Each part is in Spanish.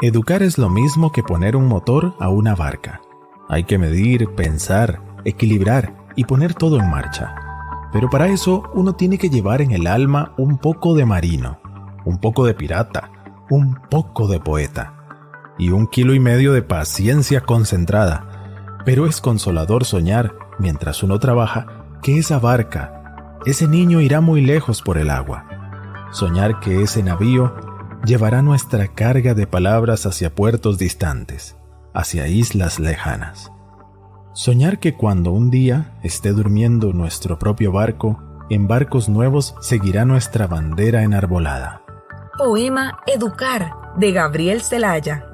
Educar es lo mismo que poner un motor a una barca. Hay que medir, pensar, equilibrar y poner todo en marcha. Pero para eso uno tiene que llevar en el alma un poco de marino, un poco de pirata, un poco de poeta y un kilo y medio de paciencia concentrada. Pero es consolador soñar, mientras uno trabaja, que esa barca, ese niño irá muy lejos por el agua. Soñar que ese navío llevará nuestra carga de palabras hacia puertos distantes, hacia islas lejanas. Soñar que cuando un día esté durmiendo nuestro propio barco, en barcos nuevos seguirá nuestra bandera enarbolada. Poema Educar de Gabriel Celaya.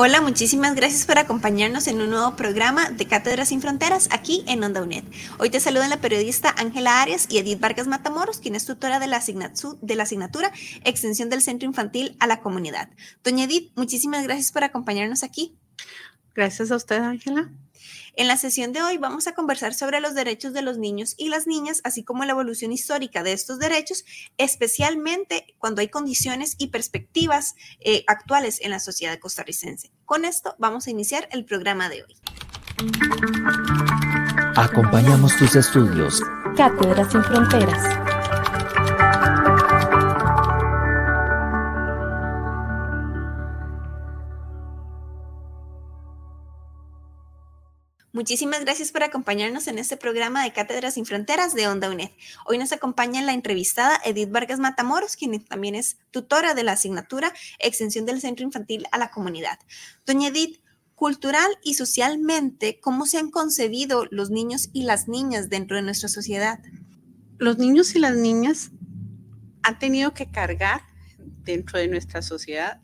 Hola, muchísimas gracias por acompañarnos en un nuevo programa de Cátedras sin Fronteras aquí en Onda UNED. Hoy te saludan la periodista Ángela Arias y Edith Vargas Matamoros, quien es tutora de la, de la asignatura Extensión del Centro Infantil a la Comunidad. Doña Edith, muchísimas gracias por acompañarnos aquí. Gracias a usted, Ángela. En la sesión de hoy vamos a conversar sobre los derechos de los niños y las niñas, así como la evolución histórica de estos derechos, especialmente cuando hay condiciones y perspectivas eh, actuales en la sociedad costarricense. Con esto vamos a iniciar el programa de hoy. Acompañamos tus estudios. Cátedras sin Fronteras. Muchísimas gracias por acompañarnos en este programa de Cátedras sin Fronteras de Onda UNED. Hoy nos acompaña la entrevistada Edith Vargas Matamoros, quien también es tutora de la asignatura Extensión del Centro Infantil a la Comunidad. Doña Edith, cultural y socialmente, ¿cómo se han concebido los niños y las niñas dentro de nuestra sociedad? Los niños y las niñas han tenido que cargar dentro de nuestra sociedad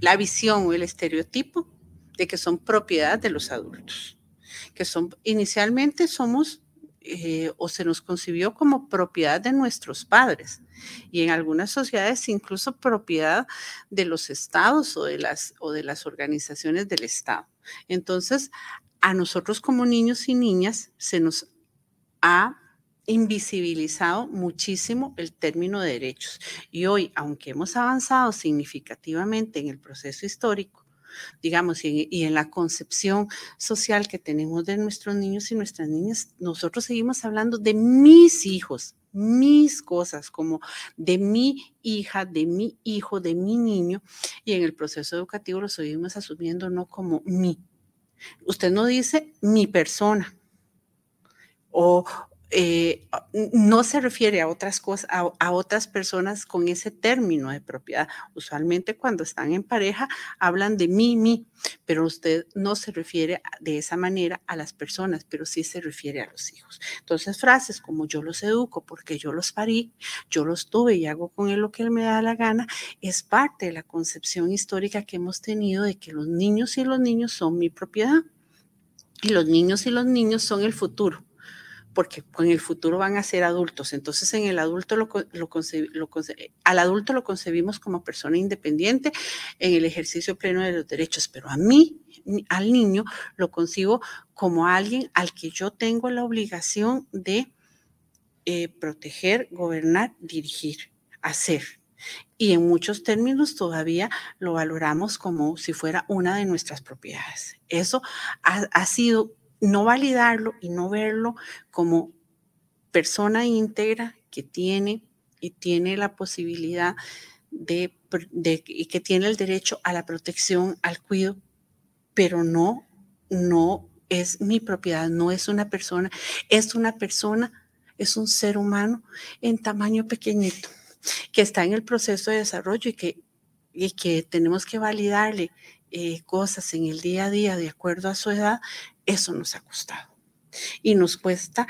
la visión o el estereotipo de que son propiedad de los adultos, que son inicialmente somos eh, o se nos concibió como propiedad de nuestros padres y en algunas sociedades incluso propiedad de los estados o de las, o de las organizaciones del Estado. Entonces, a nosotros como niños y niñas se nos ha invisibilizado muchísimo el término de derechos. Y hoy, aunque hemos avanzado significativamente en el proceso histórico, digamos, y, en la concepción social que tenemos de nuestros niños y nuestras niñas, nosotros seguimos hablando de mis hijos, mis cosas, como de mi hija, de mi hijo, de mi niño, y en el proceso educativo lo seguimos asumiendo no como mi. Usted no dice mi persona o, eh, no se refiere a otras cosas, a, otras personas con ese término de propiedad. Usualmente cuando están en pareja hablan de mí, mí, pero usted no se refiere de esa manera a las personas, pero sí se refiere a los hijos. Entonces frases como yo los educo porque yo los parí, yo los tuve y hago con él lo que él me da la gana, es parte de la concepción histórica que hemos tenido de que los niños y los niños son mi propiedad. Y los niños y los niños son el futuro porque en el futuro van a ser adultos. Entonces, en el adulto lo, al adulto lo concebimos como persona independiente en el ejercicio pleno de los derechos, pero a mí, al niño, lo concibo como alguien al que yo tengo la obligación de eh, proteger, gobernar, dirigir, hacer. Y en muchos términos todavía lo valoramos como si fuera una de nuestras propiedades. Eso ha, ha sido no validarlo y no verlo como persona íntegra que tiene y tiene la posibilidad de, y que tiene el derecho a la protección, al cuidado, pero no, no es mi propiedad, no es una persona, es una persona, es un ser humano en tamaño pequeñito que está en el proceso de desarrollo y que, y que tenemos que validarle eh, cosas en el día a día de acuerdo a su edad, eso nos ha costado. Y nos cuesta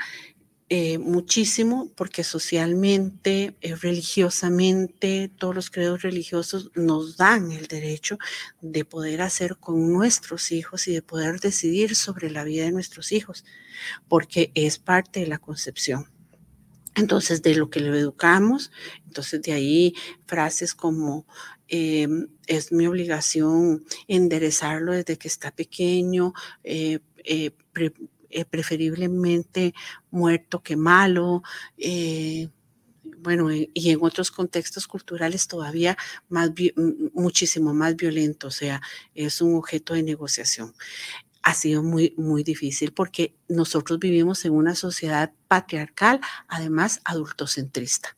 eh, muchísimo porque socialmente, eh, religiosamente, todos los credos religiosos nos dan el derecho de poder hacer con nuestros hijos y de poder decidir sobre la vida de nuestros hijos, porque es parte de la concepción. Entonces, de lo que lo educamos, entonces de ahí frases como em, es mi obligación enderezarlo desde que está pequeño, eh, eh, preferiblemente muerto que malo. Eh, bueno, y en otros contextos culturales todavía más, muchísimo más violento, o sea, es un objeto de negociación. Ha sido muy, muy difícil porque nosotros vivimos en una sociedad patriarcal, además adultocentrista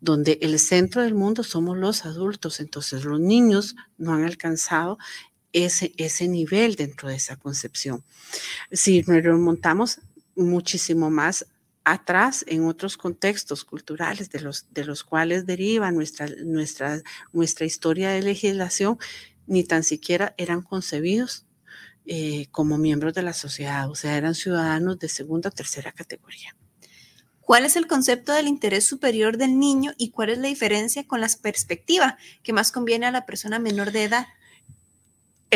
donde el centro del mundo somos los adultos, entonces los niños no han alcanzado ese, ese nivel dentro de esa concepción. Si nos remontamos muchísimo más atrás en otros contextos culturales de los, de los cuales deriva nuestra, nuestra, nuestra historia de legislación, ni tan siquiera eran concebidos eh, como miembros de la sociedad, o sea, eran ciudadanos de segunda o tercera categoría. ¿Cuál es el concepto del interés superior del niño y cuál es la diferencia con la perspectiva que más conviene a la persona menor de edad?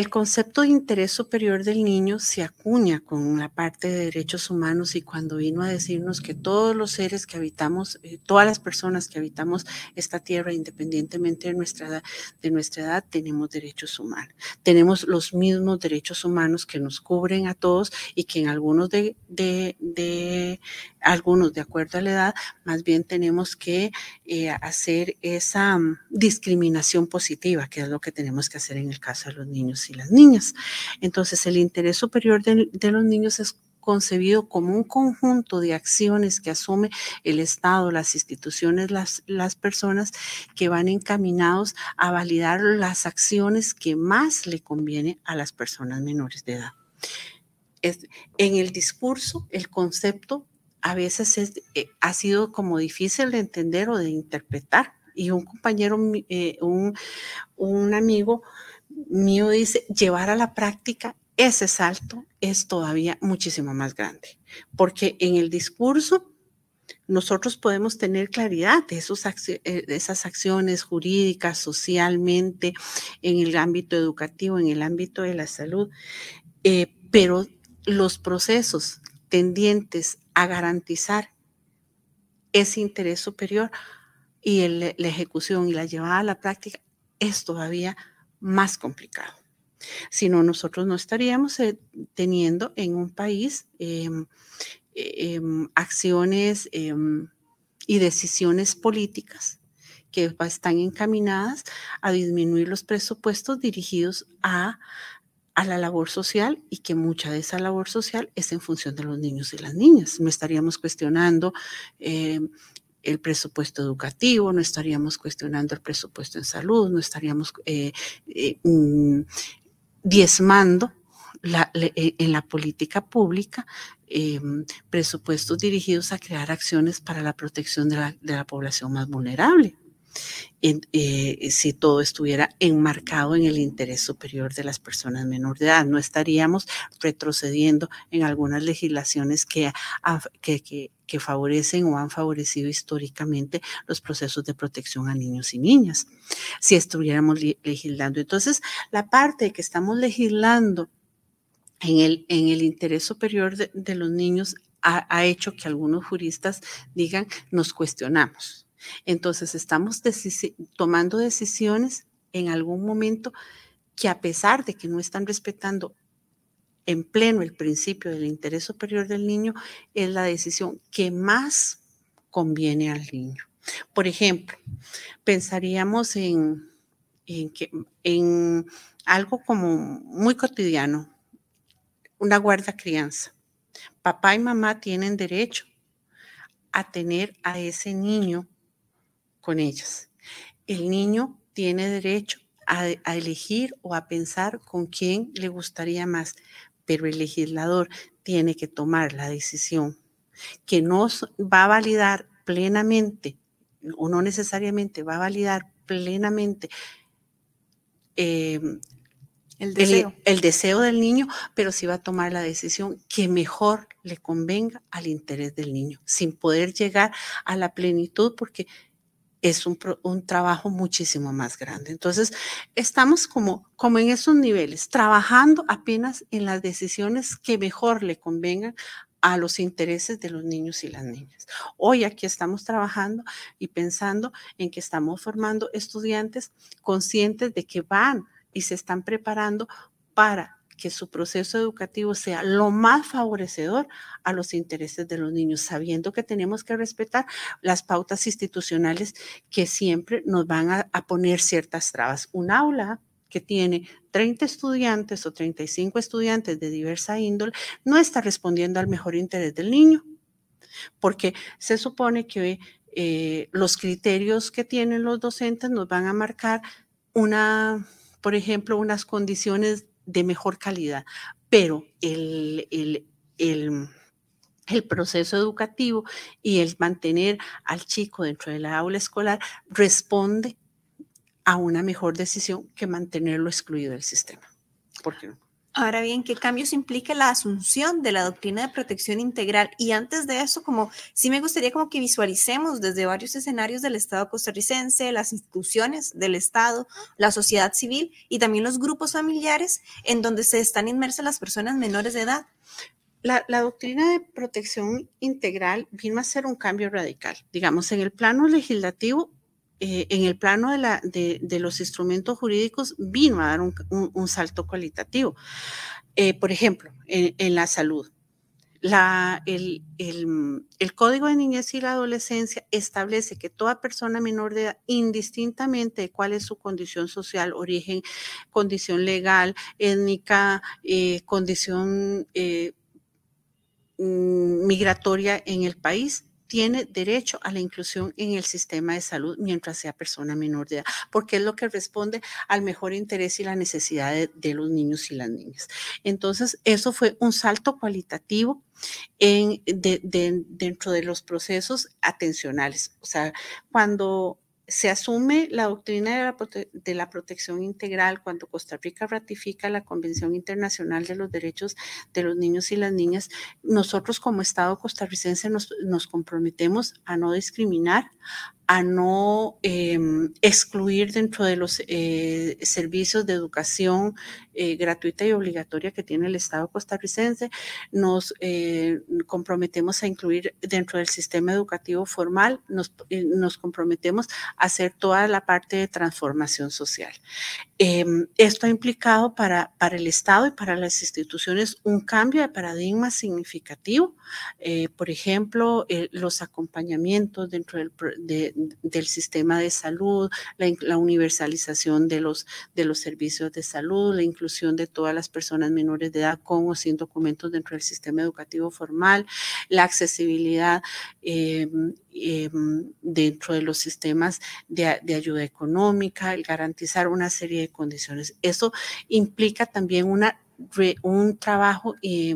El concepto de interés superior del niño se acuña con la parte de derechos humanos y cuando vino a decirnos que todos los seres que habitamos, eh, todas las personas que habitamos esta tierra, independientemente de nuestra edad, de nuestra edad, tenemos derechos humanos. Tenemos los mismos derechos humanos que nos cubren a todos y que en algunos de, de, de algunos de acuerdo a la edad, más bien tenemos que eh, hacer esa mm, discriminación positiva, que es lo que tenemos que hacer en el caso de los niños las niñas. Entonces, el interés superior de, los niños es concebido como un conjunto de acciones que asume el Estado, las instituciones, las, las personas que van encaminados a validar las acciones que más le conviene a las personas menores de edad. Es, en el discurso, el concepto a veces eh, ha sido como difícil de entender o de interpretar. Y un compañero, eh, un, un amigo mío dice, llevar a la práctica ese salto es todavía muchísimo más grande, porque en el discurso nosotros podemos tener claridad de, esos, eh, de esas acciones jurídicas, socialmente, en el ámbito educativo, en el ámbito de la salud, pero los procesos tendientes a garantizar ese interés superior y la ejecución y la llevada a la práctica es todavía más complicado. Si no, nosotros no estaríamos eh, teniendo en un país em, em, acciones em, y decisiones políticas que están encaminadas a disminuir los presupuestos dirigidos a a la labor social y que mucha de esa labor social es en función de los niños y las niñas. No estaríamos cuestionando el presupuesto educativo, no estaríamos cuestionando el presupuesto en salud, no estaríamos eh, eh, mm, diezmando en la política pública presupuestos dirigidos a crear acciones para la protección de la población más vulnerable. Eh, si todo estuviera enmarcado en el interés superior de las personas menor de edad. No estaríamos retrocediendo en algunas legislaciones que, favorecen o han favorecido históricamente los procesos de protección a niños y niñas. Si estuviéramos legislando. Entonces, la parte que estamos legislando en el, en el interés superior de, los niños ha, ha hecho que algunos juristas digan, nos cuestionamos entonces, estamos tomando decisiones en algún momento que a pesar de que no están respetando en pleno el principio del interés superior del niño, es la decisión que más conviene al niño. Por ejemplo, pensaríamos en, en algo como muy cotidiano, una guarda crianza. Papá y mamá tienen derecho a tener a ese niño con ellos. El niño tiene derecho a, elegir o a pensar con quién le gustaría más, pero el legislador tiene que tomar la decisión que nos va a validar plenamente uno necesariamente va a validar plenamente eh, El deseo. el, deseo del niño, pero sí va a tomar la decisión que mejor le convenga al interés del niño, sin poder llegar a la plenitud, porque es un, un, trabajo muchísimo más grande. Entonces, estamos como, como en esos niveles, trabajando apenas en las decisiones que mejor le convengan a los intereses de los niños y las niñas. Hoy aquí estamos trabajando y pensando en que estamos formando estudiantes conscientes de que van y se están preparando para que su proceso educativo sea lo más favorecedor a los intereses de los niños, sabiendo que tenemos que respetar las pautas institucionales que siempre nos van a, poner ciertas trabas. Un aula que tiene 30 estudiantes o 35 estudiantes de diversa índole, no está respondiendo al mejor interés del niño, porque se supone que eh, los criterios que tienen los docentes nos van a marcar una, por ejemplo, unas condiciones de mejor calidad, pero el, el, el proceso educativo y el mantener al chico dentro de la aula escolar responde a una mejor decisión que mantenerlo excluido del sistema. ¿Por qué no? Ahora bien, ¿qué cambios implica la asunción de la doctrina de protección integral? Y antes de eso, como sí me gustaría como que visualicemos desde varios escenarios del Estado costarricense, las instituciones del Estado, la sociedad civil y también los grupos familiares en donde se están inmersas las personas menores de edad. La, la, doctrina de protección integral vino a ser un cambio radical. Digamos, en el plano legislativo eh, en el plano de, la, de, de, los instrumentos jurídicos vino a dar un, un, salto cualitativo. Eh, por ejemplo, en, la salud. La, el, el, Código de Niñez y la Adolescencia establece que toda persona menor de edad, indistintamente de cuál es su condición social, origen, condición legal, étnica, eh, condición mm, migratoria en el país, tiene derecho a la inclusión en el sistema de salud mientras sea persona menor de edad, porque es lo que responde al mejor interés y la necesidad de, los niños y las niñas. Entonces, eso fue un salto cualitativo en, de, de, dentro de los procesos atencionales. O sea, cuando se asume la doctrina de la, de la, protección integral cuando Costa Rica ratifica la Convención Internacional de los Derechos de los Niños y las Niñas, nosotros como Estado costarricense nos, nos comprometemos a no discriminar, a no eh, excluir dentro de los eh, servicios de educación eh, gratuita y obligatoria que tiene el Estado costarricense. Nos eh, comprometemos a incluir dentro del sistema educativo formal, nos, nos, comprometemos a hacer toda la parte de transformación social. Em, esto ha implicado para, para el Estado y para las instituciones un cambio de paradigma significativo. Por ejemplo, los acompañamientos dentro del, de, del sistema de salud, la, universalización de los, de los servicios de salud, la inclusión de todas las personas menores de edad con o sin documentos dentro del sistema educativo formal, la accesibilidad eh, eh, dentro de los sistemas de, de, ayuda económica, el garantizar una serie de condiciones. Eso implica también una un trabajo eh,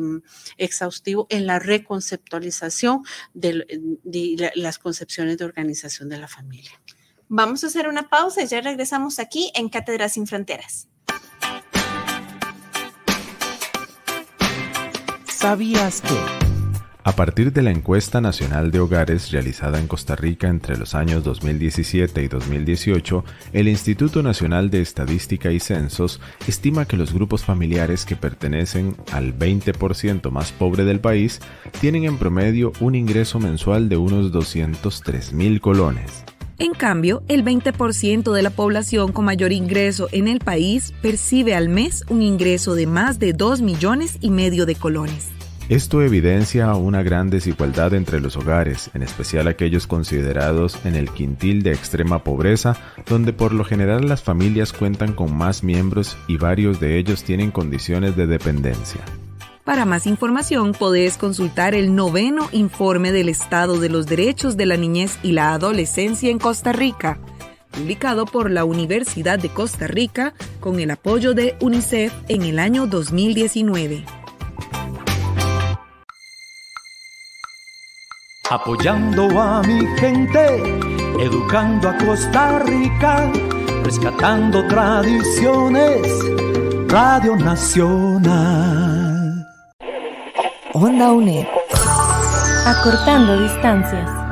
exhaustivo en la reconceptualización de, de, las concepciones de organización de la familia. Vamos a hacer una pausa y ya regresamos aquí en Cátedras sin Fronteras. ¿Sabías que? A partir de la encuesta nacional de hogares realizada en Costa Rica entre los años 2017 y 2018, el Instituto Nacional de Estadística y Censos estima que los grupos familiares que pertenecen al 20% más pobre del país tienen en promedio un ingreso mensual de unos 203 mil colones. En cambio, el 20% de la población con mayor ingreso en el país percibe al mes un ingreso de más de 2 millones y medio de colones. Esto evidencia una gran desigualdad entre los hogares, en especial aquellos considerados en el quintil de extrema pobreza, donde por lo general las familias cuentan con más miembros y varios de ellos tienen condiciones de dependencia. Para más información podés consultar el noveno informe del Estado de los Derechos de la Niñez y la Adolescencia en Costa Rica, publicado por la Universidad de Costa Rica con el apoyo de UNICEF en el año 2019. Apoyando a mi gente educando a Costa Rica, rescatando tradiciones, Radio Nacional. Onda UNED. Acortando distancias.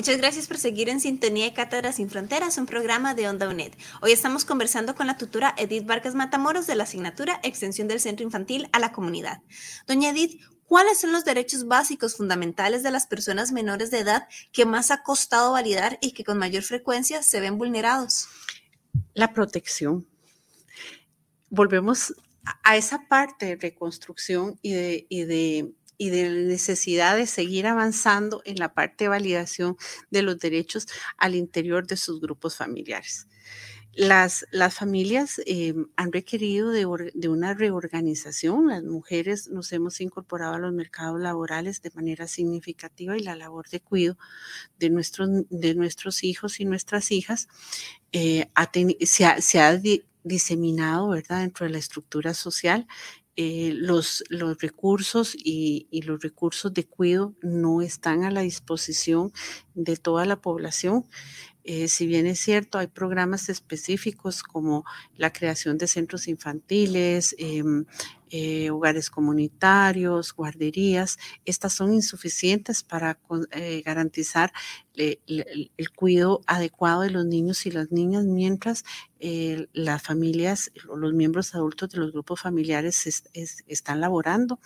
Muchas gracias por seguir en sintonía de Cátedras sin Fronteras, un programa de Onda UNED. Hoy estamos conversando con la tutora Edith Vargas Matamoros de la asignatura Extensión del Centro Infantil a la Comunidad. Doña Edith, ¿cuáles son los derechos básicos fundamentales de las personas menores de edad que más ha costado validar y que con mayor frecuencia se ven vulnerados? La protección. Volvemos a esa parte de reconstrucción y de, y de y de la necesidad de seguir avanzando en la parte de validación de los derechos al interior de sus grupos familiares. Las, las familias eh, han requerido de, de, una reorganización. Las mujeres nos hemos incorporado a los mercados laborales de manera significativa y la labor de cuidado de nuestros, de nuestros hijos y nuestras hijas eh, ha se ha, se ha diseminado ¿verdad? dentro de la estructura social eh, los, los recursos y, y, los recursos de cuidado no están a la disposición de toda la población. Eh, si bien es cierto, hay programas específicos como la creación de centros infantiles, eh, eh, hogares comunitarios, guarderías, estas son insuficientes para eh, garantizar el, cuidado adecuado de los niños y las niñas mientras eh, las familias o los miembros adultos de los grupos familiares es, es, están laborando.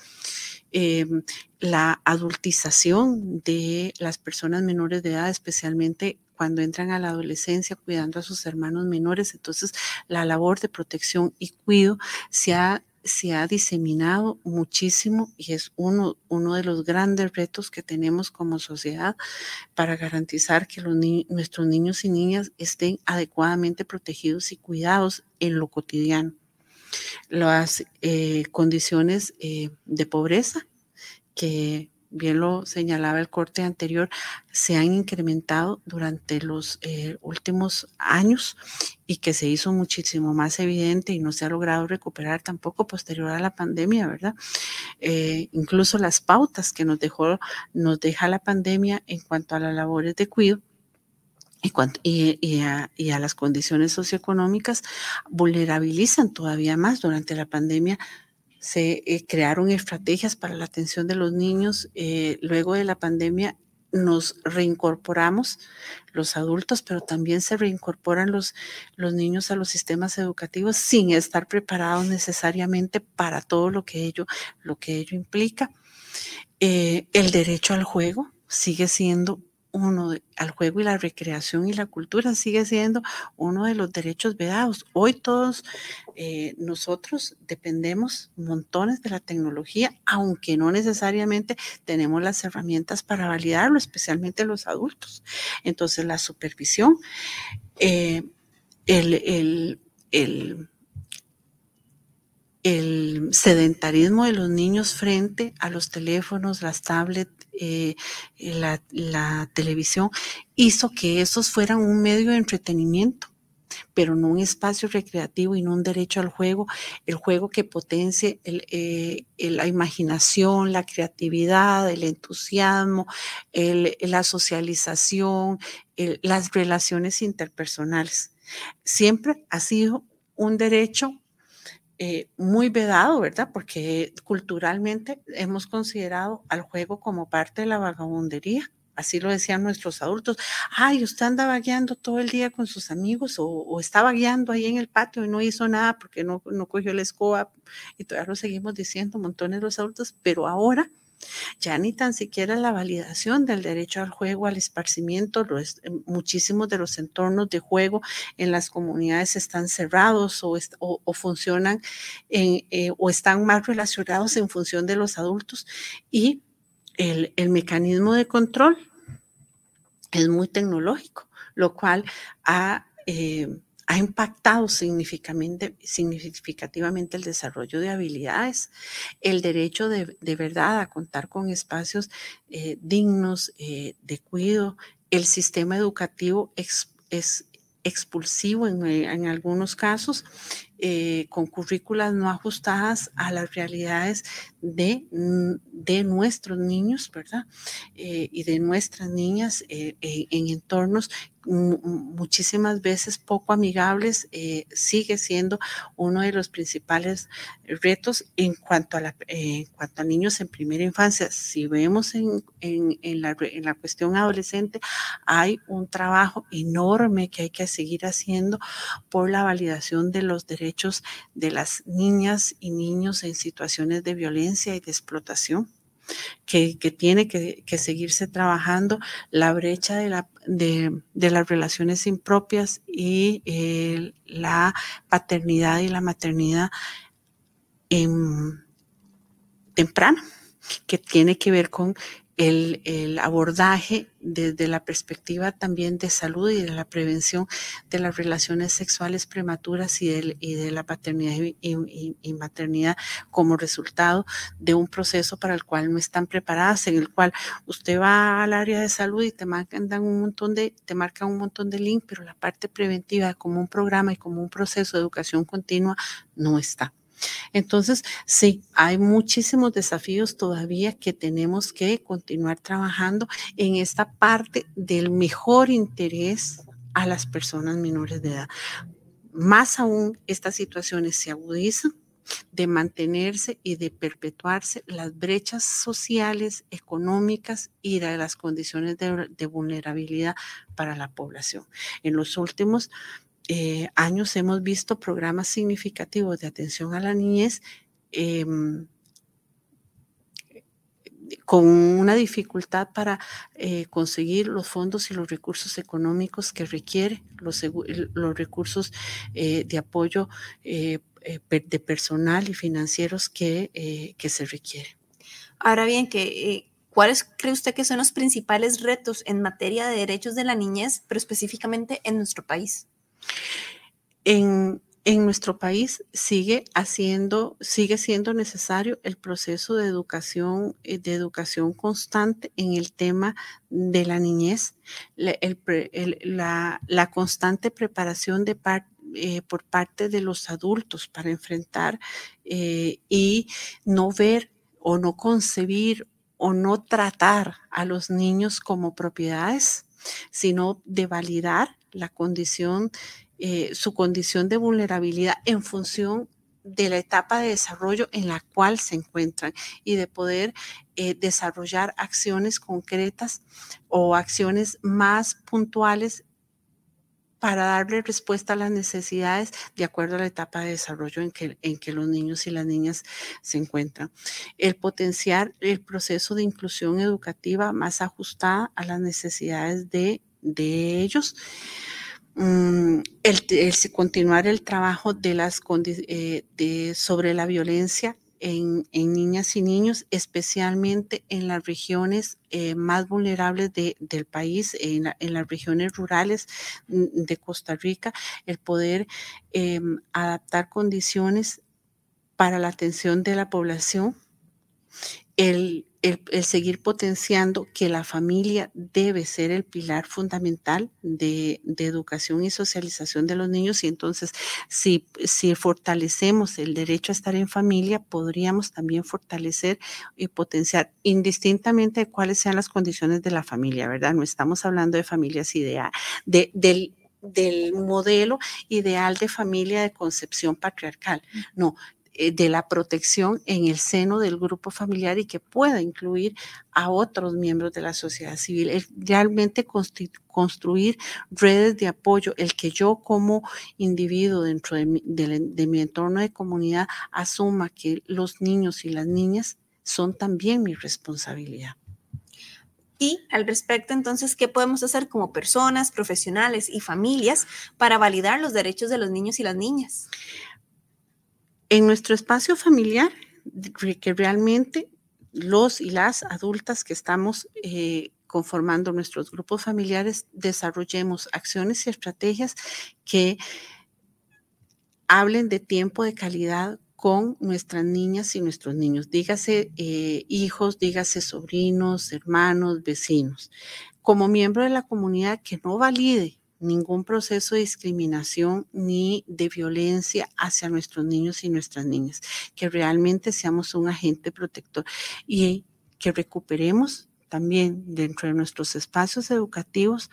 Em, la adultización de las personas menores de edad, especialmente cuando entran a la adolescencia cuidando a sus hermanos menores. Entonces, la labor de protección y cuidado se ha se ha diseminado muchísimo y es uno, uno de los grandes retos que tenemos como sociedad para garantizar que nuestros niños y niñas estén adecuadamente protegidos y cuidados en lo cotidiano. Las eh, condiciones eh, de pobreza que bien lo señalaba el corte anterior, se han incrementado durante los eh, últimos años y que se hizo muchísimo más evidente y no se ha logrado recuperar tampoco posterior a la pandemia, ¿verdad? Eh, incluso las pautas que nos dejó, nos deja la pandemia en cuanto a las labores de cuidado y, y, a, y, a, las condiciones socioeconómicas vulnerabilizan todavía más durante la pandemia se eh, crearon estrategias para la atención de los niños. Eh, luego de la pandemia nos reincorporamos los adultos, pero también se reincorporan los, los niños a los sistemas educativos sin estar preparados necesariamente para todo lo que ello, lo que ello implica. Eh, el derecho al juego sigue siendo uno al juego y la recreación y la cultura sigue siendo uno de los derechos vedados. Hoy todos eh, nosotros dependemos montones de la tecnología, aunque no necesariamente tenemos las herramientas para validarlo, especialmente los adultos. Entonces la supervisión, eh, el, el, el el sedentarismo de los niños frente a los teléfonos, las tablets, eh, la, televisión, hizo que esos fueran un medio de entretenimiento, pero no un espacio recreativo y no un derecho al juego, el juego que potencie eh, la imaginación, la creatividad, el entusiasmo, la socialización, las relaciones interpersonales. Siempre ha sido un derecho eh, muy vedado, ¿verdad? Porque culturalmente hemos considerado al juego como parte de la vagabundería. Así lo decían nuestros adultos. Ay, usted anda vagueando todo el día con sus amigos o, o está vagueando ahí en el patio y no hizo nada porque no, no cogió la escoba. Y todavía lo seguimos diciendo montones los adultos, pero ahora ya ni tan siquiera la validación del derecho al juego, al esparcimiento, eh, muchísimos de los entornos de juego en las comunidades están cerrados o, funcionan en, eh, o están más relacionados en función de los adultos y el, mecanismo de control es muy tecnológico, lo cual ha... Eh, ha impactado significativamente, el desarrollo de habilidades, el derecho de, verdad a contar con espacios eh, dignos eh, de cuidado. El sistema educativo es expulsivo en, en, algunos casos eh, con currículas no ajustadas a las realidades de, de nuestros niños, ¿verdad? Eh, y de nuestras niñas eh, en entornos muchísimas veces poco amigables, sigue siendo uno de los principales retos en cuanto a, la, en cuanto a niños en primera infancia. Si vemos en, en, la, en la cuestión adolescente, hay un trabajo enorme que hay que seguir haciendo por la validación de los derechos derechos de las niñas y niños en situaciones de violencia y de explotación. Que, tiene que, seguirse trabajando la brecha de, la, de, las relaciones impropias y eh, la paternidad y la maternidad temprana, que tiene que ver con el, abordaje desde la perspectiva también de salud y de la prevención de las relaciones sexuales prematuras y, de la paternidad y, maternidad como resultado de un proceso para el cual no están preparadas, en el cual usted va al área de salud y te marcan un montón de, te marcan un montón de links, pero la parte preventiva como un programa y como un proceso de educación continua no está. Entonces, sí, hay muchísimos desafíos todavía que tenemos que continuar trabajando en esta parte del mejor interés a las personas menores de edad. Más aún, estas situaciones se agudizan de mantenerse y de perpetuarse las brechas sociales, económicas y de las condiciones de, de vulnerabilidad para la población. En los últimos eh, años hemos visto programas significativos de atención a la niñez em, con una dificultad para eh, conseguir los fondos y los recursos económicos que requiere, los, recursos eh, de apoyo de personal y financieros que, que se requiere. Ahora bien, que ¿Cuáles cree usted que son los principales retos en materia de derechos de la niñez, pero específicamente en nuestro país? En, nuestro país sigue haciendo, sigue siendo necesario el proceso de educación, eh, de educación constante en el tema de la niñez, la, constante preparación de eh, por parte de los adultos para enfrentar eh, y no ver o no concebir o no tratar a los niños como propiedades, sino de validar la condición, eh, su condición de vulnerabilidad en función de la etapa de desarrollo en la cual se encuentran y de poder eh, desarrollar acciones concretas o acciones más puntuales para darle respuesta a las necesidades de acuerdo a la etapa de desarrollo en que, en que los niños y las niñas se encuentran. El potenciar el proceso de inclusión educativa más ajustada a las necesidades de de ellos. Mm, el, continuar el trabajo de las eh, de, sobre la violencia en, niñas y niños, especialmente en las regiones eh, más vulnerables del país, en, las regiones rurales mm, de Costa Rica, el poder em, adaptar condiciones para la atención de la población, el el, seguir potenciando que la familia debe ser el pilar fundamental de, educación y socialización de los niños y entonces si, si fortalecemos el derecho a estar en familia, podríamos también fortalecer y potenciar indistintamente de cuáles sean las condiciones de la familia, ¿verdad? No estamos hablando de familias ideales, de, del del modelo ideal de familia de concepción patriarcal. No, eh, de la protección en el seno del grupo familiar y que pueda incluir a otros miembros de la sociedad civil. Realmente construir redes de apoyo, el que yo como individuo dentro de mi, de mi entorno de comunidad asuma que los niños y las niñas son también mi responsabilidad. Y al respecto, entonces, ¿qué podemos hacer como personas, profesionales y familias para validar los derechos de los niños y las niñas? En nuestro espacio familiar, que realmente los y las adultas que estamos eh, conformando nuestros grupos familiares desarrollemos acciones y estrategias que hablen de tiempo de calidad con nuestras niñas y nuestros niños, dígase eh, hijos, dígase sobrinos, hermanos, vecinos. Como miembro de la comunidad que no valide ningún proceso de discriminación ni de violencia hacia nuestros niños y nuestras niñas, que realmente seamos un agente protector y que recuperemos también dentro de nuestros espacios educativos,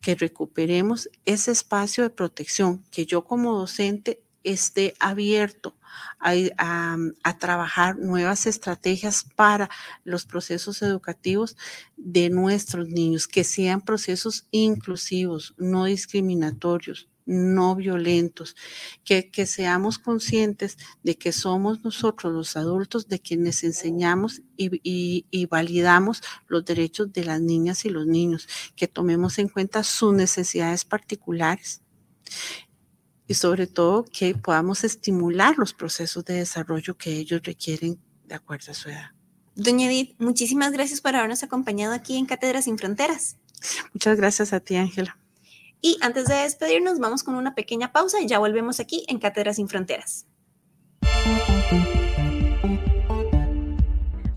que recuperemos ese espacio de protección, que yo como docente esté abierto a, trabajar nuevas estrategias para los procesos educativos de nuestros niños, que sean procesos inclusivos, no discriminatorios, no violentos, que, seamos conscientes de que somos nosotros los adultos de quienes enseñamos y, validamos los derechos de las niñas y los niños, que tomemos en cuenta sus necesidades particulares y sobre todo que podamos estimular los procesos de desarrollo que ellos requieren de acuerdo a su edad. Doña Edith, muchísimas gracias por habernos acompañado aquí en Cátedras Sin Fronteras. Muchas gracias a ti, Ángela. Y antes de despedirnos, vamos con una pequeña pausa y ya volvemos aquí en Cátedras Sin Fronteras.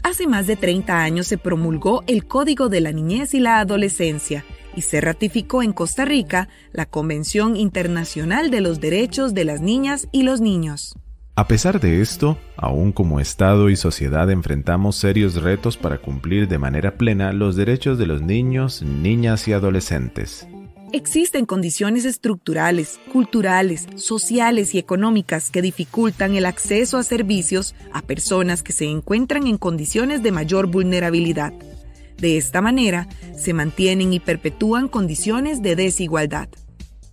Hace más de 30 años se promulgó el Código de la Niñez y la Adolescencia y se ratificó en Costa Rica la Convención Internacional de los Derechos de las Niñas y los Niños. A pesar de esto, aún como Estado y sociedad enfrentamos serios retos para cumplir de manera plena los derechos de los niños, niñas y adolescentes. Existen condiciones estructurales, culturales, sociales y económicas que dificultan el acceso a servicios a personas que se encuentran en condiciones de mayor vulnerabilidad. De esta manera, se mantienen y perpetúan condiciones de desigualdad.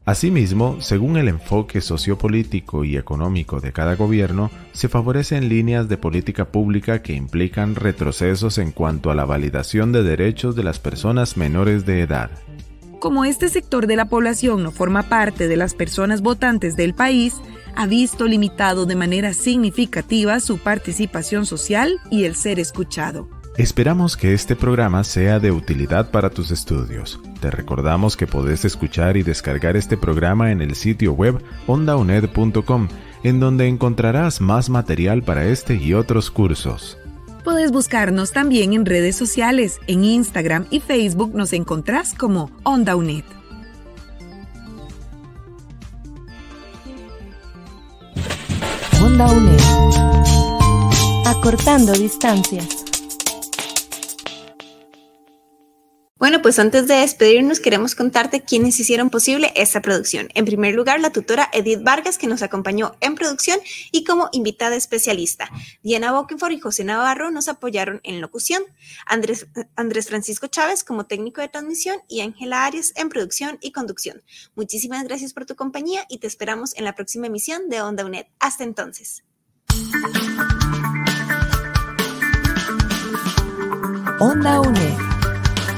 Asimismo, según el enfoque sociopolítico y económico de cada gobierno, se favorecen líneas de política pública que implican retrocesos en cuanto a la validación de derechos de las personas menores de edad. Como este sector de la población no forma parte de las personas votantes del país, ha visto limitado de manera significativa su participación social y el ser escuchado. Esperamos que este programa sea de utilidad para tus estudios. Te recordamos que podés escuchar y descargar este programa en el sitio web ondauned.com, en donde encontrarás más material para este y otros cursos. Puedes buscarnos también en redes sociales. En Instagram y Facebook nos encontrás como Onda UNED. Onda UNED. Acortando distancias. Bueno, pues antes de despedirnos, queremos contarte quiénes hicieron posible esta producción. En primer lugar, la tutora Edith Vargas, que nos acompañó en producción y como invitada especialista. Diana Boquenfort y José Navarro nos apoyaron en locución. Andrés, Andrés Francisco Chávez como técnico de transmisión y Ángela Arias en producción y conducción. Muchísimas gracias por tu compañía y te esperamos en la próxima emisión de Onda UNED. Hasta entonces. Onda UNED